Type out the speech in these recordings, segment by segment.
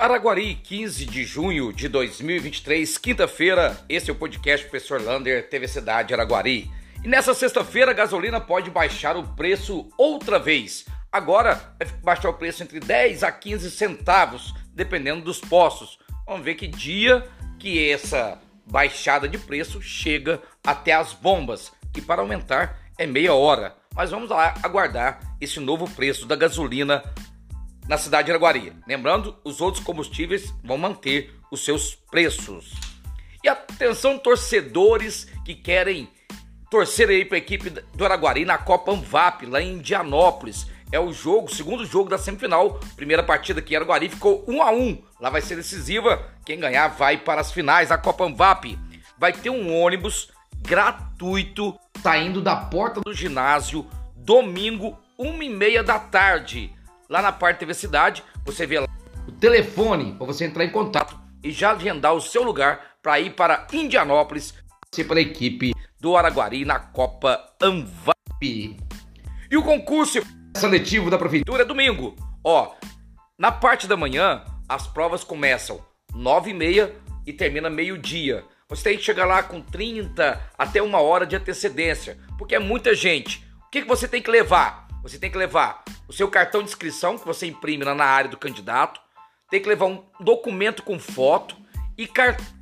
Araguari, 15 de junho de 2023, quinta-feira. Esse é o podcast Professor Lander, TV Cidade Araguari. E nessa sexta-feira a gasolina pode baixar o preço outra vez. Agora vai baixar o preço entre 10 a 15 centavos, dependendo dos postos. Vamos ver que dia que essa baixada de preço chega até as bombas, que para aumentar é meia hora. Mas vamos lá aguardar esse novo preço da gasolina na cidade de Araguari. Lembrando, os outros combustíveis vão manter os seus preços. E atenção, torcedores que querem torcer aí para a equipe do Araguari na Copa Anvap, lá em Indianópolis. É o jogo, segundo jogo da semifinal. Primeira partida aqui em Araguari ficou 1 a 1 Lá vai ser decisiva. Quem ganhar vai para as finais da Copa Anvap. Vai ter um ônibus gratuito saindo da porta do ginásio domingo, 1 e meia da tarde lá na parte TV Cidade, você vê lá o telefone para você entrar em contato e já agendar o seu lugar para ir para Indianópolis, ser para a equipe do Araguari na Copa Anvap. E o concurso seletivo da prefeitura é domingo. Ó, na parte da manhã, as provas começam 9 e meia e termina meio-dia. Você tem que chegar lá com 30 até uma hora de antecedência, porque é muita gente. O que, que você tem que levar? Você tem que levar o seu cartão de inscrição que você imprime lá na área do candidato, tem que levar um documento com foto e,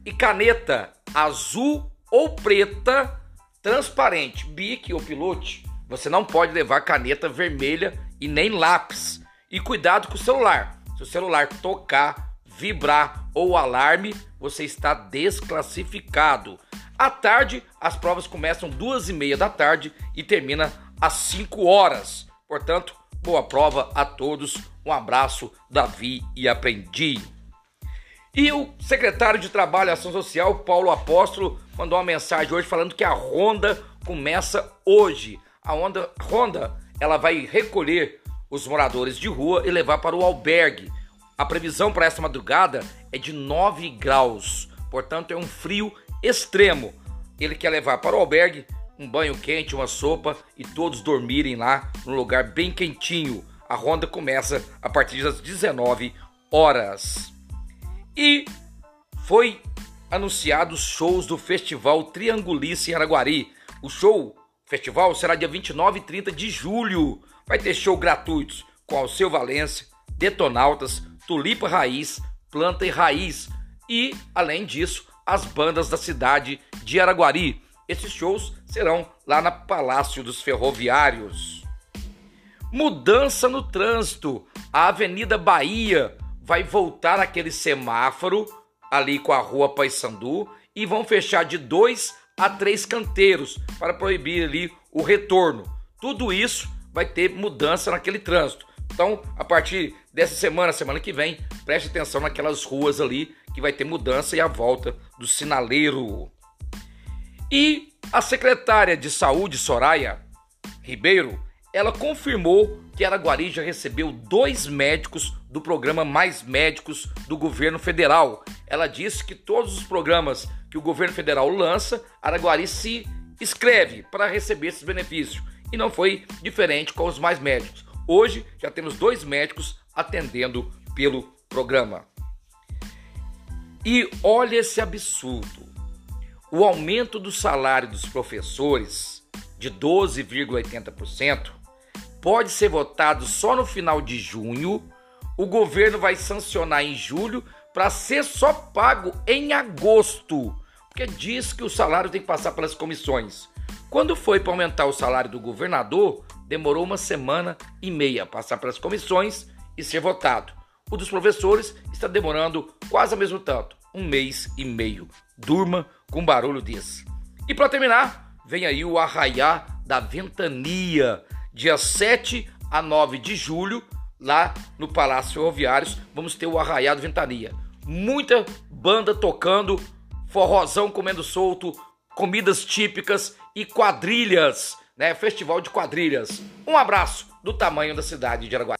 e caneta azul ou preta transparente, bique ou pilote. Você não pode levar caneta vermelha e nem lápis. E cuidado com o celular. Se o celular tocar, vibrar ou alarme, você está desclassificado. À tarde, as provas começam duas e meia da tarde e termina às 5 horas. Portanto, boa prova a todos. Um abraço, Davi e aprendi. E o secretário de Trabalho e Ação Social, Paulo Apóstolo, mandou uma mensagem hoje falando que a ronda começa hoje. A onda, ronda ela vai recolher os moradores de rua e levar para o albergue. A previsão para esta madrugada é de 9 graus, portanto é um frio extremo. Ele quer levar para o albergue um banho quente, uma sopa e todos dormirem lá num lugar bem quentinho. A ronda começa a partir das 19 horas. E foi anunciado os shows do Festival Triangulice em Araguari. O show festival será dia 29 e 30 de julho. Vai ter show gratuitos com Alceu Valência, Detonautas, Tulipa Raiz, Planta e Raiz e, além disso, as bandas da cidade de Araguari. Esses shows serão lá na Palácio dos Ferroviários. Mudança no trânsito. A Avenida Bahia vai voltar aquele semáforo ali com a Rua Paissandu e vão fechar de dois a três canteiros para proibir ali o retorno. Tudo isso vai ter mudança naquele trânsito. Então, a partir dessa semana, semana que vem, preste atenção naquelas ruas ali que vai ter mudança e a volta do sinaleiro. E a secretária de Saúde, Soraya Ribeiro, ela confirmou que Araguari já recebeu dois médicos do programa Mais Médicos do governo federal. Ela disse que todos os programas que o governo federal lança, Araguari se inscreve para receber esses benefícios. E não foi diferente com os Mais Médicos. Hoje já temos dois médicos atendendo pelo programa. E olha esse absurdo o aumento do salário dos professores de 12,80% pode ser votado só no final de junho. O governo vai sancionar em julho para ser só pago em agosto, porque diz que o salário tem que passar pelas comissões. Quando foi para aumentar o salário do governador, demorou uma semana e meia passar pelas comissões e ser votado. O dos professores está demorando quase o mesmo tanto, um mês e meio. Durma com barulho desse. E para terminar, vem aí o Arraiá da Ventania, dia 7 a 9 de julho, lá no Palácio Ferroviários, vamos ter o Arraiá da Ventania. Muita banda tocando, forrozão comendo solto, comidas típicas e quadrilhas, né? Festival de quadrilhas. Um abraço do tamanho da cidade de Araguari.